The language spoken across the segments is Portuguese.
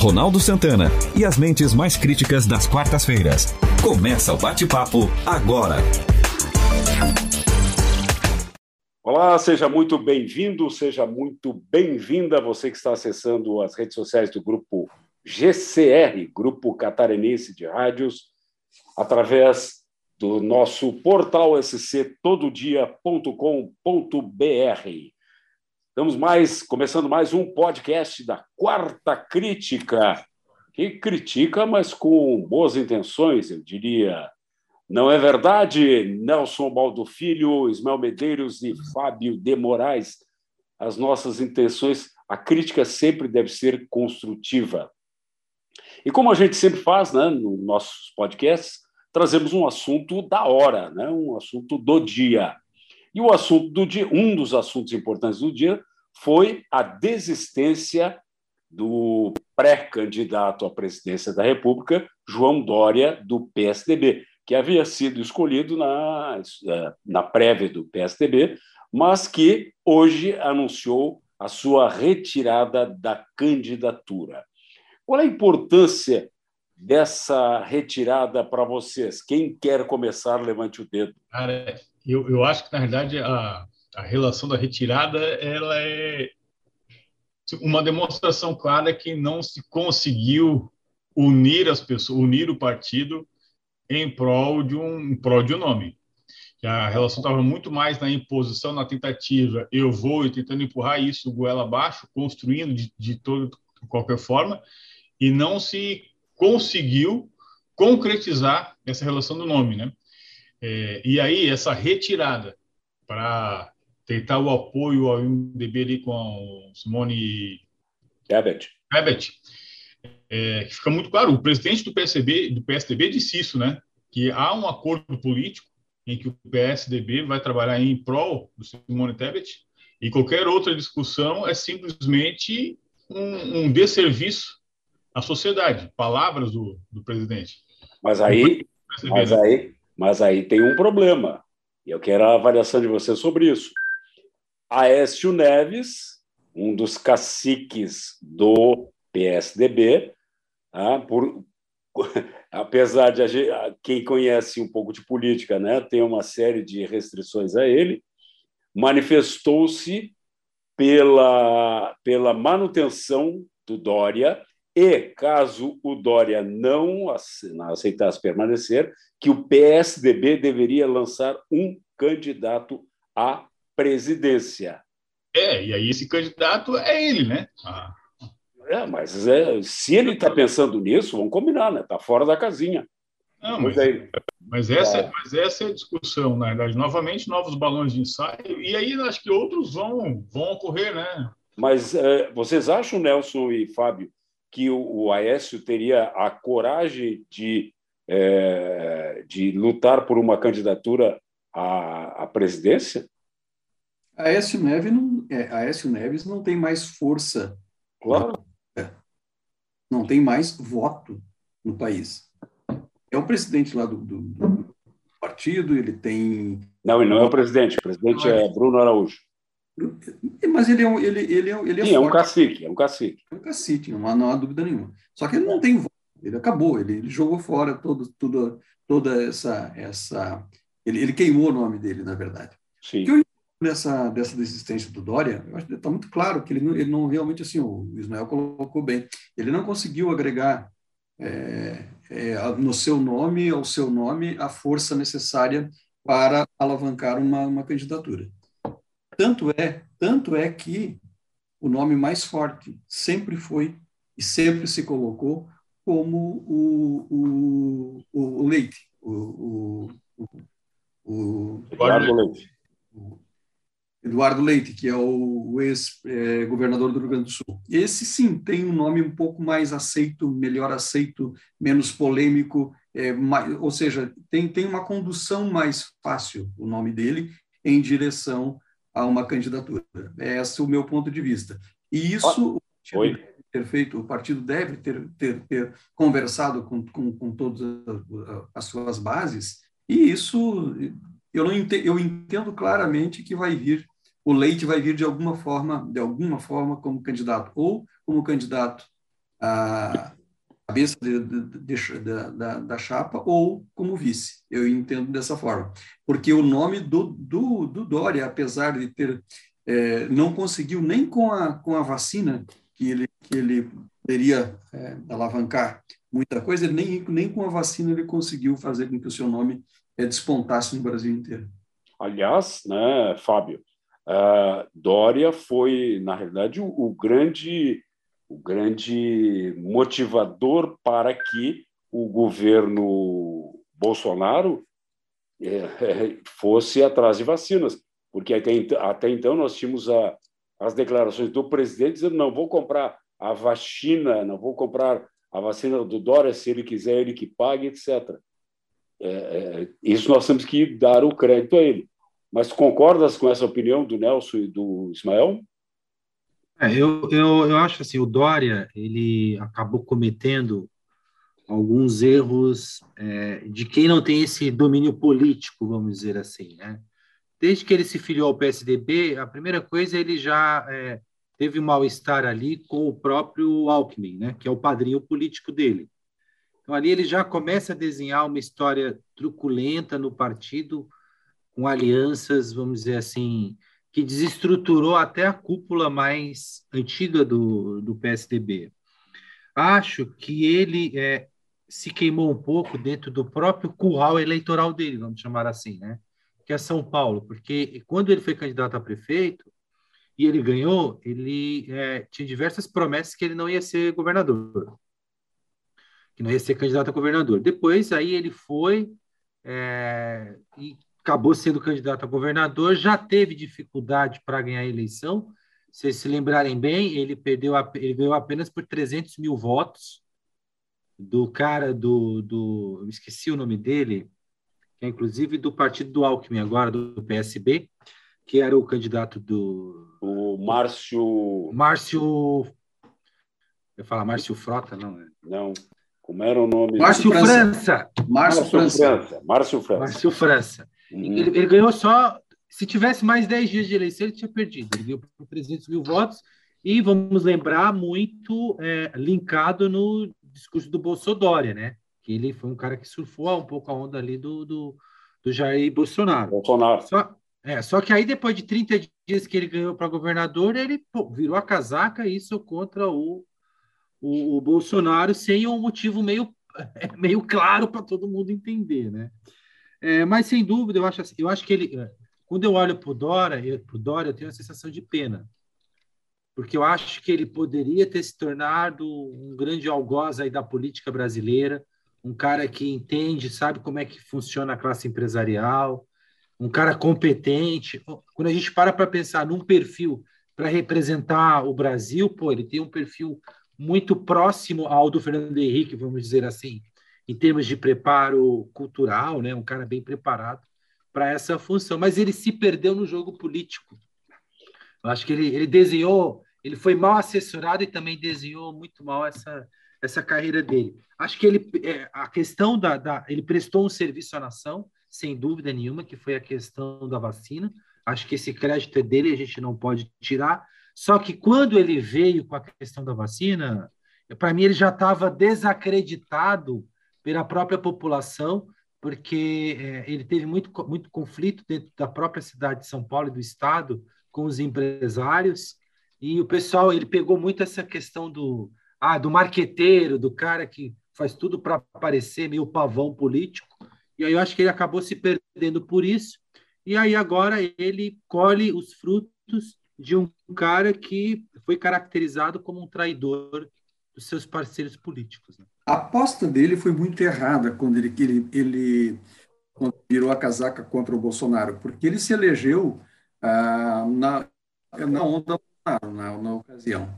Ronaldo Santana e as mentes mais críticas das quartas-feiras. Começa o bate-papo agora. Olá, seja muito bem-vindo, seja muito bem-vinda você que está acessando as redes sociais do grupo GCR, Grupo Catarinense de Rádios, através do nosso portal sctododia.com.br. Estamos mais começando mais um podcast da Quarta Crítica, que critica, mas com boas intenções, eu diria. Não é verdade, Nelson Baldo Filho, Ismael Medeiros e Fábio de Moraes? As nossas intenções, a crítica sempre deve ser construtiva. E como a gente sempre faz né, nos nossos podcasts, trazemos um assunto da hora, né, um assunto do dia. E o assunto do dia, um dos assuntos importantes do dia, foi a desistência do pré-candidato à presidência da República, João Dória, do PSDB, que havia sido escolhido na, eh, na prévia do PSDB, mas que hoje anunciou a sua retirada da candidatura. Qual é a importância dessa retirada para vocês? Quem quer começar, levante o dedo. Cara, eu, eu acho que, na verdade, a, a relação da retirada ela é uma demonstração clara que não se conseguiu unir as pessoas, unir o partido em prol de um, em prol de um nome. A relação estava muito mais na imposição, na tentativa, eu vou e tentando empurrar isso goela abaixo, construindo de, de toda de qualquer forma, e não se conseguiu concretizar essa relação do nome, né? É, e aí essa retirada para tentar o apoio ao MDB ali com Simone Tebet. Tebet. É, fica muito claro, o presidente do PSDB, do PSDB disse isso, né? Que há um acordo político em que o PSDB vai trabalhar em prol do Simone Tebet e qualquer outra discussão é simplesmente um, um desserviço à sociedade. Palavras do, do presidente. Mas aí, mas aí, mas aí tem um problema. E eu quero a avaliação de você sobre isso. Aécio Neves, um dos caciques do PSDB, ah, por, apesar de quem conhece um pouco de política né, tem uma série de restrições a ele, manifestou-se pela, pela manutenção do Dória e, caso o Dória não aceitasse permanecer, que o PSDB deveria lançar um candidato a presidência. É, e aí esse candidato é ele, né? Ah. É, mas é, se ele está pensando nisso, vamos combinar, né? Está fora da casinha. Não, mas, mas, essa, é. mas essa é a discussão, na verdade. Novamente, novos balões de ensaio, e aí acho que outros vão, vão ocorrer, né? Mas é, vocês acham, Nelson e Fábio, que o, o Aécio teria a coragem de, é, de lutar por uma candidatura à, à presidência? Aécio Neves não, é, Aécio Neves não tem mais força. Claro. Não tem mais voto no país. É o presidente lá do, do, do partido, ele tem. Não, ele não é o presidente, o presidente é Bruno Araújo. Mas ele é um, ele, ele é, ele é, Sim, é um cacique, é um cacique. É um cacique, não há, não há dúvida nenhuma. Só que ele não tem voto, ele acabou, ele, ele jogou fora todo, tudo, toda essa. essa ele, ele queimou o nome dele, na verdade. Sim. O que eu dessa, dessa desistência do Dória, eu acho que está muito claro que ele não, ele não realmente, assim, o Ismael colocou bem, ele não conseguiu agregar é, é, no seu nome, ao seu nome, a força necessária para alavancar uma, uma candidatura. Tanto é, tanto é que o nome mais forte sempre foi e sempre se colocou como o, o, o, Leite, o, o, Eduardo Leite. Eduardo Leite, que é o ex-governador do Rio Grande do Sul. Esse, sim, tem um nome um pouco mais aceito, melhor aceito, menos polêmico, é, mais, ou seja, tem, tem uma condução mais fácil, o nome dele, em direção a uma candidatura. É esse é o meu ponto de vista. E isso Oi. ter feito, o partido deve ter, ter, ter conversado com, com, com todas as suas bases, e isso eu não entendo, eu entendo claramente que vai vir o Leite vai vir de alguma forma, de alguma forma como candidato ou como candidato a cabeça de, de, de, da, da, chapa ou como vice. Eu entendo dessa forma. Porque o nome do, do, do Dória, apesar de ter. É, não conseguiu nem com a, com a vacina que ele, que ele poderia é, alavancar muita coisa, nem, nem com a vacina ele conseguiu fazer com que o seu nome é, despontasse no Brasil inteiro. Aliás, né, Fábio, uh, Dória foi, na realidade, o, o, grande, o grande motivador para que o governo Bolsonaro é, fosse atrás de vacinas, porque até, até então nós tínhamos a, as declarações do presidente dizendo não vou comprar a vacina, não vou comprar a vacina do Dória, se ele quiser, ele que pague, etc. É, é, isso nós temos que dar o crédito a ele. Mas concordas com essa opinião do Nelson e do Ismael? É, eu, eu, eu acho assim, o Dória ele acabou cometendo alguns erros é, de quem não tem esse domínio político, vamos dizer assim, né? Desde que ele se filiou ao PSDB, a primeira coisa ele já é, teve um mal-estar ali com o próprio Alckmin, né, que é o padrinho político dele. Então, ali ele já começa a desenhar uma história truculenta no partido, com alianças, vamos dizer assim, que desestruturou até a cúpula mais antiga do, do PSDB. Acho que ele é, se queimou um pouco dentro do próprio curral eleitoral dele, vamos chamar assim, né? que é São Paulo, porque quando ele foi candidato a prefeito, e ele ganhou, ele é, tinha diversas promessas que ele não ia ser governador, que não ia ser candidato a governador. Depois, aí ele foi é, e acabou sendo candidato a governador, já teve dificuldade para ganhar a eleição. Se vocês se lembrarem bem, ele perdeu, ele ganhou apenas por 300 mil votos do cara do, do, eu esqueci o nome dele, que é inclusive do partido do Alckmin agora, do PSB, que era o candidato do. O Márcio. Márcio. Eu falar Márcio Frota, não, né? Não. Como era o nome? Márcio França. Márcio França. Márcio França. Márcio França. Ele, ele, ganhou só. Se tivesse mais 10 dias de eleição, ele tinha perdido. Ele ganhou por 300 mil votos. E vamos lembrar, muito é, linkado no discurso do Bolsonaro, né? Que ele foi um cara que surfou um pouco a onda ali do, do, do Jair Bolsonaro. Bolsonaro. Só, é, só que aí depois de 30 dias que ele ganhou para governador, ele pô, virou a casaca isso contra o, o, o, Bolsonaro sem um motivo meio, meio claro para todo mundo entender, né? É, mas sem dúvida, eu acho, assim, eu acho que ele, é, quando eu olho para o Dória, pro Dória, eu tenho a sensação de pena, porque eu acho que ele poderia ter se tornado um grande algoz aí da política brasileira, um cara que entende, sabe como é que funciona a classe empresarial, um cara competente. Quando a gente para para pensar num perfil para representar o Brasil, pô, ele tem um perfil muito próximo ao do Fernando Henrique, vamos dizer assim, em termos de preparo cultural, né? Um cara bem preparado para essa função, mas ele se perdeu no jogo político. Eu acho que ele, ele desenhou, ele foi mal assessorado e também desenhou muito mal essa essa carreira dele. Acho que ele é, a questão da, da ele prestou um serviço à nação, sem dúvida nenhuma, que foi a questão da vacina. Acho que esse crédito é dele, a gente não pode tirar. Só que quando ele veio com a questão da vacina, para mim ele já estava desacreditado pela própria população, porque é, ele teve muito, muito conflito dentro da própria cidade de São Paulo e do estado com os empresários. E o pessoal, ele pegou muito essa questão do, ah, do marqueteiro, do cara que faz tudo para parecer meio pavão político. E aí eu acho que ele acabou se perdendo por isso. E aí agora ele colhe os frutos de um cara que foi caracterizado como um traidor dos seus parceiros políticos. Né? A aposta dele foi muito errada quando ele, ele, ele quando virou a casaca contra o Bolsonaro, porque ele se elegeu ah, na, na onda Bolsonaro, na, na ocasião.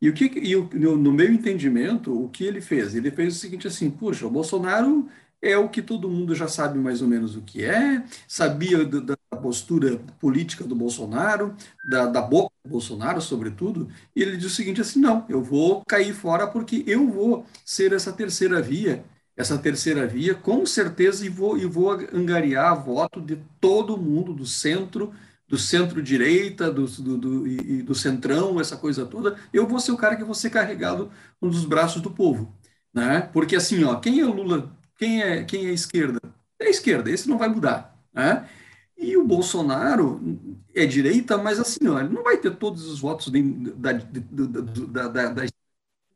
E o que e o, no, meu entendimento, o que ele fez? Ele fez o seguinte assim, puxa, o Bolsonaro é o que todo mundo já sabe mais ou menos o que é, sabia do, da postura política do Bolsonaro, da, da boca do Bolsonaro, sobretudo, e ele diz o seguinte assim, não, eu vou cair fora porque eu vou ser essa terceira via, essa terceira via, com certeza, e vou, e vou angariar voto de todo mundo, do centro, do centro-direita, do, do, do, e do centrão, essa coisa toda, eu vou ser o cara que vou ser carregado dos braços do povo. Né? Porque assim, ó, quem é o Lula, quem é, quem é esquerda? É a esquerda, esse não vai mudar. Né? E o Bolsonaro é direita, mas assim, ó, ele não vai ter todos os votos de, da, da, da, da,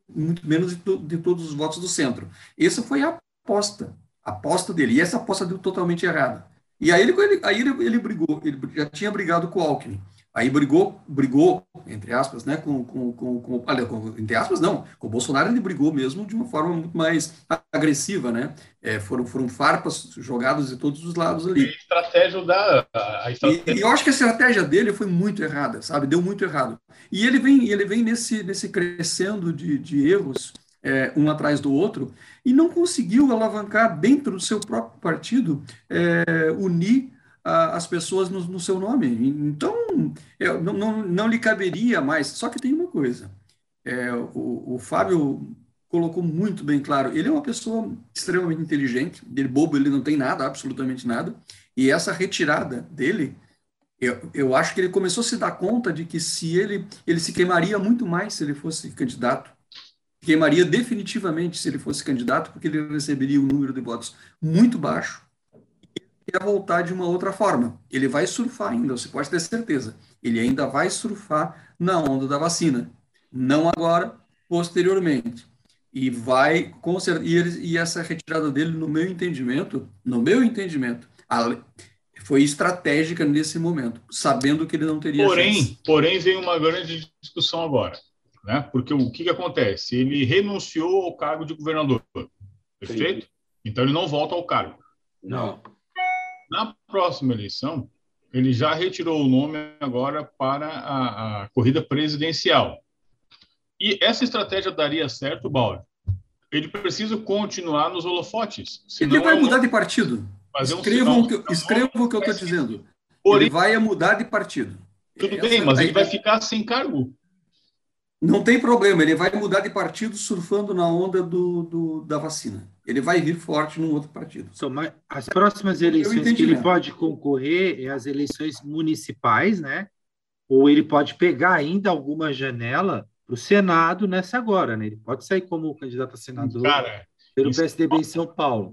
muito menos de, de, todos os votos do centro. Essa foi a aposta, a aposta dele. E essa aposta deu totalmente errada. E aí ele, aí ele, ele brigou, ele já tinha brigado com o Alckmin. Aí brigou, brigou, entre aspas, né, com, com, com, com, entre aspas, não, com o Bolsonaro ele brigou mesmo de uma forma muito mais agressiva, né, é, foram, foram farpas jogadas de todos os lados ali. E a estratégia da... A estratégia... E, e, eu acho que a estratégia dele foi muito errada, sabe, deu muito errado. E ele vem, ele vem nesse, nesse crescendo de, de erros, é, um atrás do outro, e não conseguiu alavancar dentro do seu próprio partido, é, unir as pessoas no, no, seu nome. Então, eu, não, não, não, lhe caberia mais. Só que tem uma coisa: é, o, o, Fábio colocou muito bem claro. Ele é uma pessoa extremamente inteligente, ele bobo, ele não tem nada, absolutamente nada. E essa retirada dele, eu, eu acho que ele começou a se dar conta de que se ele, ele se queimaria muito mais se ele fosse candidato. Queimaria definitivamente se ele fosse candidato, porque ele receberia um número de votos muito baixo ia voltar de uma outra forma. Ele vai surfar ainda, você pode ter certeza. Ele ainda vai surfar na onda da vacina. Não agora, posteriormente. E vai, com certeza, e, e essa retirada dele, no meu entendimento, no meu entendimento, foi estratégica nesse momento, sabendo que ele não teria porém, chance. Porém, vem uma grande discussão agora, né? Porque o que, que acontece? Ele renunciou ao cargo de governador, perfeito? Sim. Então ele não volta ao cargo. Não. Na próxima eleição, ele já retirou o nome agora para a, a corrida presidencial. E essa estratégia daria certo, Bauer? Ele precisa continuar nos holofotes. Ele vai é mudar de partido. Escrevam, um, que, escrevam o que eu estou dizendo. Porém, ele vai mudar de partido. Tudo essa bem, mas ele vai ficar sem cargo. Não tem problema, ele vai mudar de partido surfando na onda do, do da vacina. Ele vai vir forte num outro partido. as próximas eleições que ele pode concorrer é as eleições municipais, né? Ou ele pode pegar ainda alguma janela para o Senado nessa agora, né? Ele pode sair como candidato a senador Cara, pelo PSDB em São Paulo.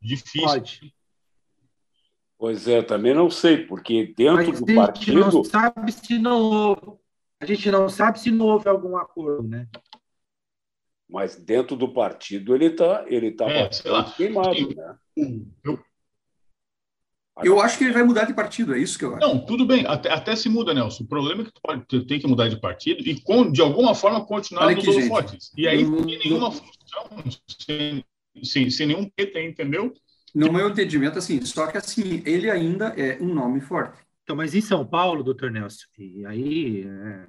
Difícil. Pode. Pois é, também não sei, porque dentro Mas do partido. Não sabe se não a gente não sabe se não houve algum acordo, né? Mas dentro do partido ele está ele tá é, bastante queimado, né? Eu, eu acho que ele vai mudar de partido, é isso que eu acho. Não, tudo bem, até, até se muda, Nelson. O problema é que tu, pode, tu tem que mudar de partido e, com, de alguma forma, continuar nos holofotes. E aí, não, sem nenhuma função, sem, sem, sem nenhum PT, entendeu? No meu entendimento, assim, só que assim, ele ainda é um nome forte. Então, mas em São Paulo, doutor Nelson, e aí é,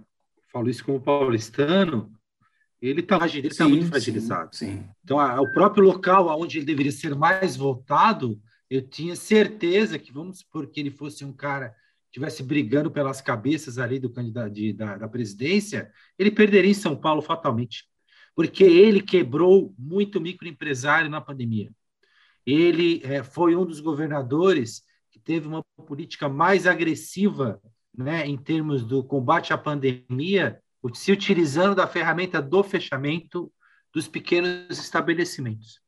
falo isso como paulistano, ele está tá muito fragilizado. Sim, sim. Então, a, o próprio local onde ele deveria ser mais votado, eu tinha certeza que, vamos supor que ele fosse um cara que estivesse brigando pelas cabeças ali do candidato de, da, da presidência, ele perderia em São Paulo fatalmente. Porque ele quebrou muito microempresário na pandemia. Ele é, foi um dos governadores teve uma política mais agressiva né, em termos do combate à pandemia, se utilizando da ferramenta do fechamento dos pequenos estabelecimentos.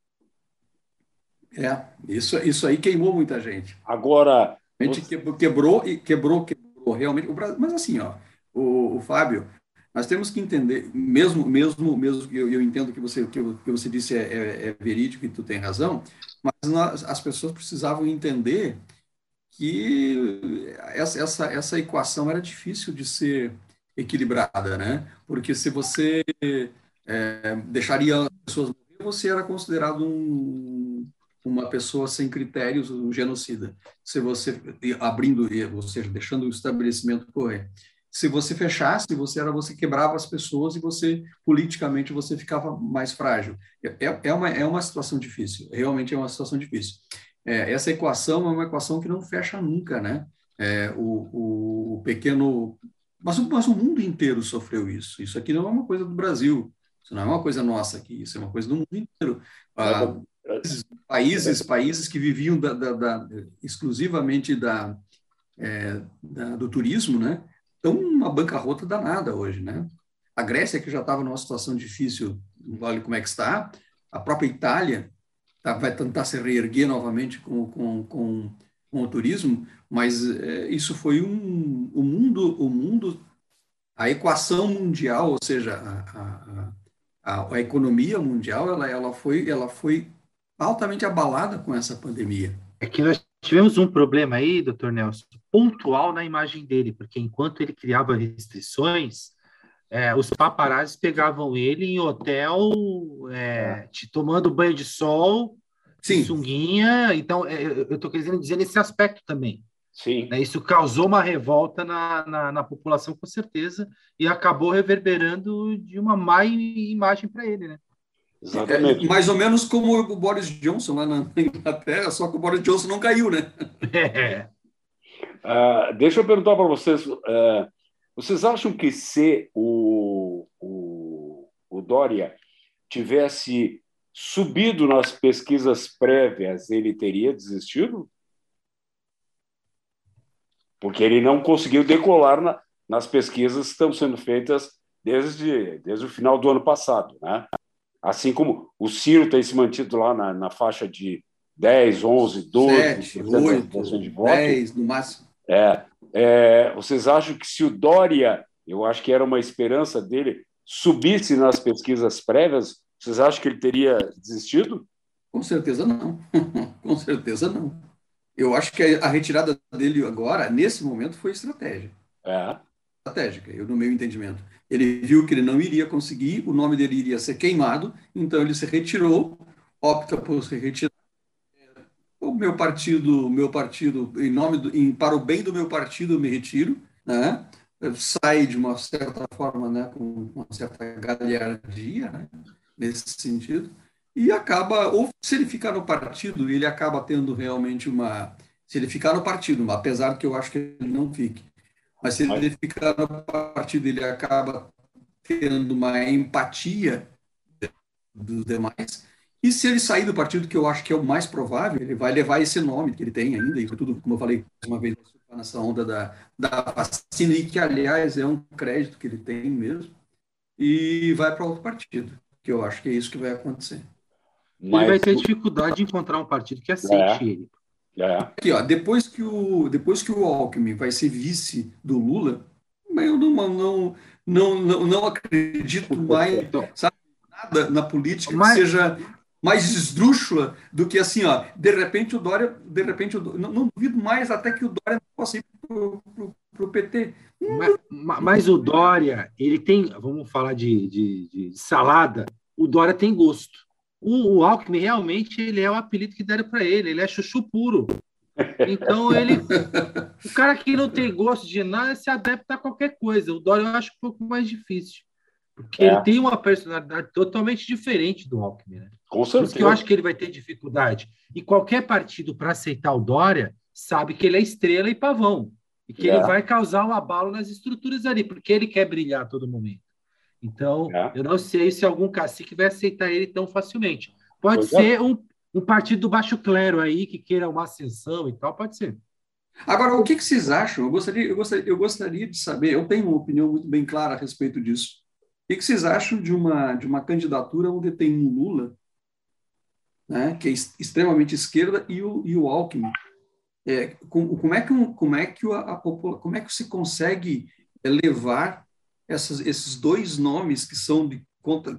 É, isso, isso aí queimou muita gente. Agora. A gente você... quebrou e quebrou, quebrou realmente. Mas assim, ó, o, o Fábio, nós temos que entender, mesmo, mesmo, mesmo eu, eu entendo que você que, que você disse é, é, é verídico e tu tem razão, mas nós, as pessoas precisavam entender que essa, essa, essa equação era difícil de ser equilibrada, né? Porque se você é, deixaria as pessoas morrer, você era considerado um, uma pessoa sem critérios, um genocida. Se você abrindo, ou seja, deixando o estabelecimento correr. Se você fechasse, você era você quebrava as pessoas e você politicamente você ficava mais frágil. É, é, uma, é uma situação difícil, realmente é uma situação difícil é, essa equação é uma equação que não fecha nunca, né? É, o, o, pequeno... Mas, mas o mundo inteiro sofreu isso. Isso aqui não é uma coisa do Brasil. Isso não é uma coisa nossa aqui. Isso é uma coisa do mundo inteiro. Ah, países, países que viviam da, da, da, exclusivamente da, é, do turismo, né, estão uma bancarrota danada hoje, né? A Grécia, que já estava numa situação difícil, olha como é que está, a própria Itália tá, vai tentar se reerguer novamente com, com, com, com o turismo, mas é, isso foi um, o mundo, o mundo, a equação mundial, ou seja, a, a, a, a economia mundial, ela, ela, foi, ela foi altamente abalada com essa pandemia. É que nós tivemos um problema aí, doutor Nelson, pontual na imagem dele, porque enquanto ele criava restrições, é, os paparazzi pegavam ele em hotel, é, te, tomando banho de sol, Sim. sunguinha. Então, é, eu estou querendo dizer nesse aspecto também. Sim. Né, isso causou uma revolta na, na, na, população, com certeza, e acabou reverberando de uma má imagem para ele, né? Exatamente. É, mais ou menos como o Boris Johnson lá na Inglaterra, só que o Boris Johnson não caiu, né? É. Uh, deixa eu perguntar para vocês: uh, vocês acham que se o, o, o Dória tivesse subido nas pesquisas prévias, ele teria desistido? Porque ele não conseguiu decolar na, nas pesquisas que estão sendo feitas desde, desde o final do ano passado. Né? Assim como o Ciro tem se mantido lá na, na faixa de 10, 11, 12, 7, 8, de voto. 10 no máximo. É, é, vocês acham que se o Dória, eu acho que era uma esperança dele, subisse nas pesquisas prévias, vocês acham que ele teria desistido? Com certeza não. Com certeza não. Eu acho que a retirada dele agora, nesse momento, foi estratégia. É. Estratégica, eu, no meu entendimento. Ele viu que ele não iria conseguir, o nome dele iria ser queimado, então ele se retirou, opta por se retirar meu partido, meu partido, em nome do, em, para o bem do meu partido, eu me retiro, né? sai de uma certa forma, né, com uma certa galhardia, né, nesse sentido, e acaba, ou se ele ficar no partido, ele acaba tendo realmente uma, se ele ficar no partido, apesar que eu acho que ele não fique, mas se ele ficar no partido, ele acaba tendo uma empatia dos demais, e se ele sair do partido, que eu acho que é o mais provável, ele vai levar esse nome que ele tem ainda, e tudo, como eu falei uma vez, nessa onda da, da vacina, e que, aliás, é um crédito que ele tem mesmo, e vai para outro partido, que eu acho que é isso que vai acontecer. Mas... Ele vai ter dificuldade de encontrar um partido que aceite é. ele. É. Aqui, ó, depois que o depois que o Alckmin vai ser vice do Lula, eu não não não não, não acredito mais sabe, nada na política mas, que seja mais esdrúxula do que assim, ó, de repente o Dória, de repente, o Dória, não, não duvido mais até que o Dória possa ir para o PT. Mas, mas, o Dória, ele tem, vamos falar de, de, de salada, o Dória tem gosto. O, o, Alckmin realmente ele é o apelido que deram para ele, ele é chuchu puro. Então ele, o cara que não tem gosto de nada se adapta a qualquer coisa. O Dória eu acho um pouco mais difícil. Porque é. ele tem uma personalidade totalmente diferente do Alckmin. Né? Com certeza. Por isso que eu acho que ele vai ter dificuldade. E qualquer partido, para aceitar o Dória, sabe que ele é estrela e pavão. E que é. ele vai causar um abalo nas estruturas ali, porque ele quer brilhar a todo momento. Então, é. eu não sei se algum cacique vai aceitar ele tão facilmente. Pode pois é. ser um, um partido do baixo clero aí, que queira uma ascensão e tal, pode ser. Agora, o que, que vocês acham? Eu gostaria, eu, gostaria, eu gostaria de saber, eu tenho uma opinião muito bem clara a respeito disso que, que vocês acham de uma, de uma candidatura onde tem um Lula, né, que é extremamente esquerda, e o, e o Alckmin? É, com, como, é que, como, é que a, a como é que se consegue levar essas, esses dois nomes que são de,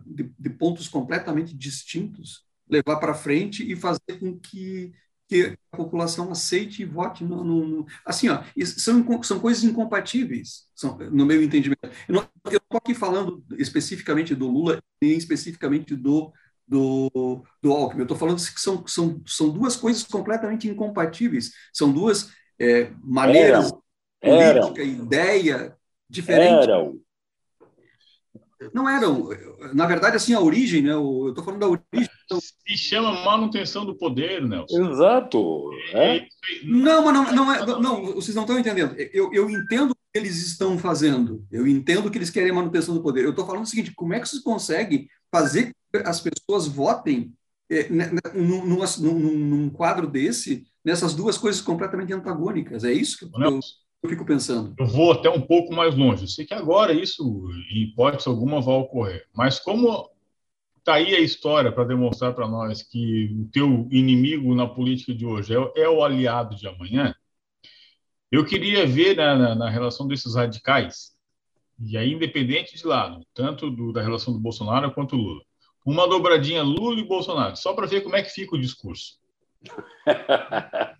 de, de pontos completamente distintos, levar para frente e fazer com que que a população aceite e vote no, no, no assim ó são são coisas incompatíveis são, no meu entendimento. Eu não estou aqui falando especificamente do Lula nem especificamente do do, do Alckmin. Eu estou falando que são, são são duas coisas completamente incompatíveis. São duas é, maneiras eram, política eram, ideia diferentes eram não eram. Na verdade, assim, a origem, né? Eu estou falando da origem. Se chama manutenção do poder, Nelson. Exato. É? Não, mas não, não, é, não, vocês não estão entendendo. Eu, eu entendo o que eles estão fazendo. Eu entendo que eles querem manutenção do poder. Eu estou falando o seguinte: como é que vocês conseguem fazer que as pessoas votem é, né, né, num, num, num quadro desse nessas duas coisas completamente antagônicas. É isso que eu, eu fico pensando. Eu vou até um pouco mais longe. Eu sei que agora isso, em hipótese alguma, vai ocorrer. Mas como está aí a história para demonstrar para nós que o teu inimigo na política de hoje é, é o aliado de amanhã, eu queria ver na, na, na, relação desses radicais, e aí independente de lado, tanto do, da relação do Bolsonaro quanto do Lula, uma dobradinha Lula e Bolsonaro, só para ver como é que fica o discurso.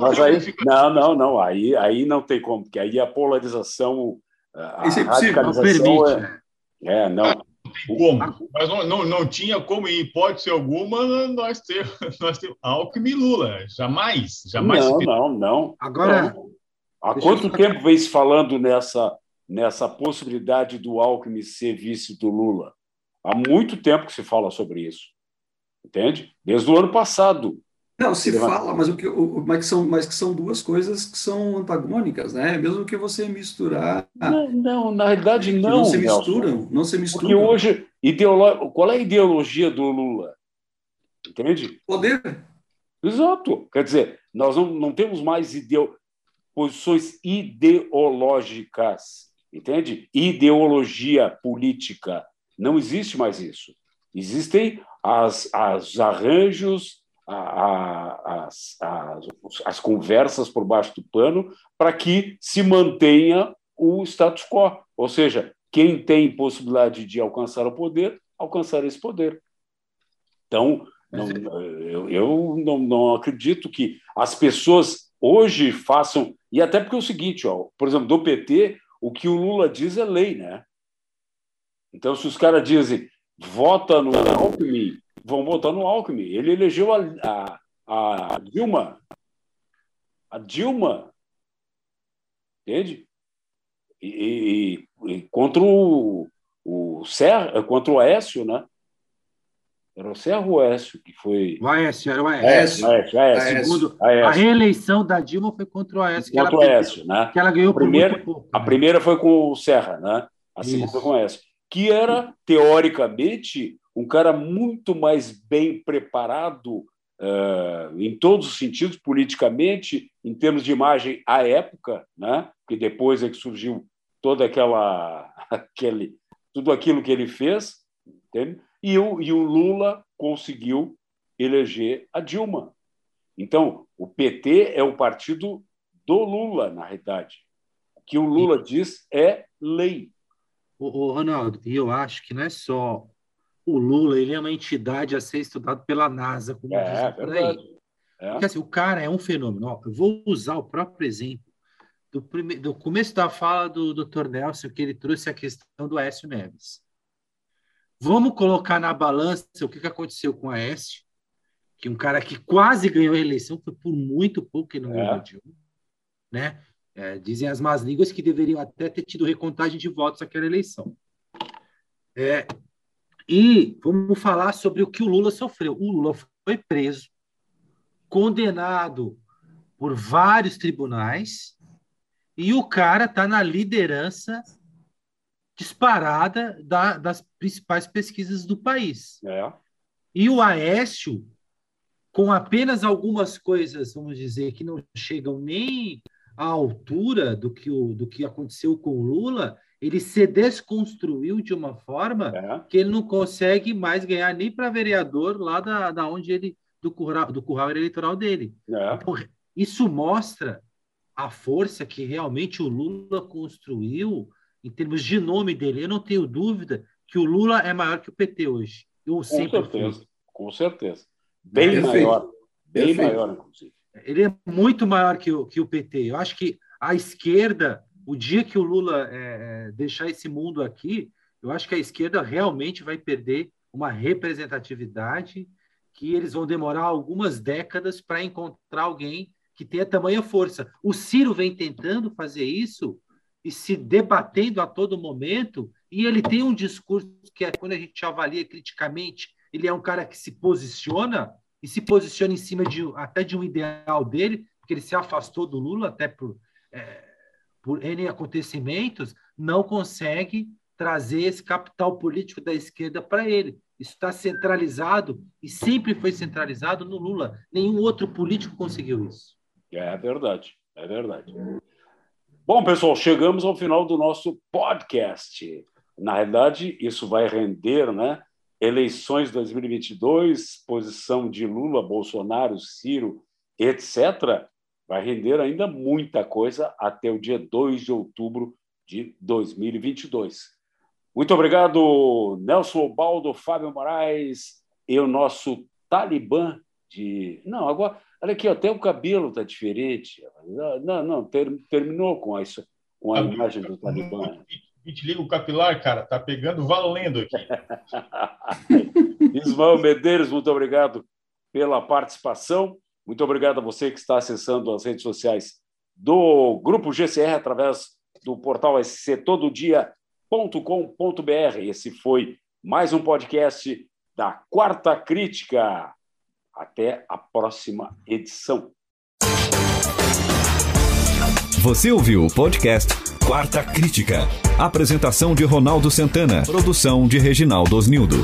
Mas aí, não, não, não, aí, aí não tem como, porque aí a polarização, a Isso é radicalização é, é, não. Como? Mas não, não, não tinha como, em hipótese alguma, nós temos, nós temos Alckmin e Lula. Jamais, jamais. Não, não, não. Agora. Não. Há quanto tempo vem se falando nessa, nessa possibilidade do Alckmin ser vice do Lula? Há muito tempo que se fala sobre isso. Entende? Desde o ano passado. Não, se fala, mas, o que, o, mas, que são, mas que são duas coisas que são antagônicas, né? Mesmo que você misturar. Não, não na realidade não. Não se misturam, não se misturam. Porque hoje, ideolo... qual é a ideologia do Lula? Entende? Poder. Exato. Quer dizer, nós não, não temos mais ideo... posições ideológicas, entende? Ideologia política. Não existe mais isso. Existem as, as arranjos a, a, as, as, as conversas por baixo do pano para que se mantenha o status quo. Ou seja, quem tem possibilidade de alcançar o poder, alcançar esse poder. Então, não, eu, eu não, não, acredito que as pessoas hoje façam. E até porque é o seguinte, ó, por exemplo, do PT, o que o Lula diz é lei, né? Então, se os caras dizem vota no Alckmin, vão votar no Alckmin. Ele elegeu a, a, a Dilma. A Dilma. Entende? E, e, e, contra o, o Serra, contra o Aécio, né? Era o Serra ou o Aécio que foi. O Aécio, era o Aécio. Aécio, Aécio, Segundo, Aécio. A reeleição da Dilma foi contra o Aécio. Contra o Aécio, né? Que ela ganhou a primeira, por muito pouco. A né? primeira foi com o Serra, né? A segunda foi com o Aécio. Que era, teoricamente, um cara muito mais bem preparado uh, em todos os sentidos, politicamente, em termos de imagem à época, né? porque depois é que surgiu toda aquela aquele tudo aquilo que ele fez, entende? E o, e o Lula conseguiu eleger a Dilma. Então, o PT é o partido do Lula, na realidade. O que o Lula diz é lei. O, Ronaldo, e eu acho que não é só o Lula ele é uma entidade a ser estudado pela NASA, como é, diz por aí. É. Porque assim, o cara é um fenômeno. Ó, eu vou usar o próprio exemplo do, prime... do começo da fala do Dr. Nelson, que ele trouxe a questão do Aécio Neves. Vamos colocar na balança o que, que aconteceu com o Aécio, que um cara que quase ganhou a eleição, foi por muito pouco que não ganhou, é. né? É, dizem as más línguas que deveriam até ter tido recontagem de votos naquela eleição. É, e vamos falar sobre o que o Lula sofreu. O Lula foi preso, condenado por vários tribunais, e o cara está na liderança disparada da, das principais pesquisas do país. É. E o Aécio, com apenas algumas coisas, vamos dizer, que não chegam nem à altura do que, o, do que aconteceu com o Lula, ele se desconstruiu de uma forma é. que ele não consegue mais ganhar nem para vereador lá da, da onde ele do curral, do curral eleitoral dele. É. Então, isso mostra a força que realmente o Lula construiu em termos de nome dele. Eu não tenho dúvida que o Lula é maior que o PT hoje. Eu com certeza, fui. com certeza. Bem maior, bem Perfeito. maior, inclusive. Ele é muito maior que o, que o PT. Eu acho que a esquerda o dia que o Lula é, é, deixar esse mundo aqui, eu acho que a esquerda realmente vai perder uma representatividade que eles vão demorar algumas décadas para encontrar alguém que tenha tamanha força. O Ciro vem tentando fazer isso e se debatendo a todo momento, e ele tem um discurso que é quando a gente avalia criticamente, ele é um cara que se posiciona e se posiciona em cima de até de um ideal dele, porque ele se afastou do Lula até por é, por N acontecimentos, não consegue trazer esse capital político da esquerda para ele. Isso está centralizado e sempre foi centralizado no Lula. Nenhum outro político conseguiu isso. É verdade, é verdade. Bom, pessoal, chegamos ao final do nosso podcast. Na realidade, isso vai render, né? Eleições 2022, posição de Lula, Bolsonaro, Ciro, etc. Vai render ainda muita coisa até o dia 2 de outubro de 2022. Muito obrigado, Nelson Obaldo, Fábio Moraes e o nosso Talibã de. Não, agora, olha aqui, até o cabelo está diferente. Não, não, ter, terminou com, isso, com a imagem do Talibã. Vitiligo capilar, cara, tá pegando valendo aqui. Ismael Medeiros, muito obrigado pela participação. Muito obrigado a você que está acessando as redes sociais do Grupo GCR através do portal SC Todo Dia quarta.com.br. Esse foi mais um podcast da Quarta Crítica. Até a próxima edição. Você ouviu o podcast Quarta Crítica. Apresentação de Ronaldo Santana. Produção de Reginaldo Osnildo.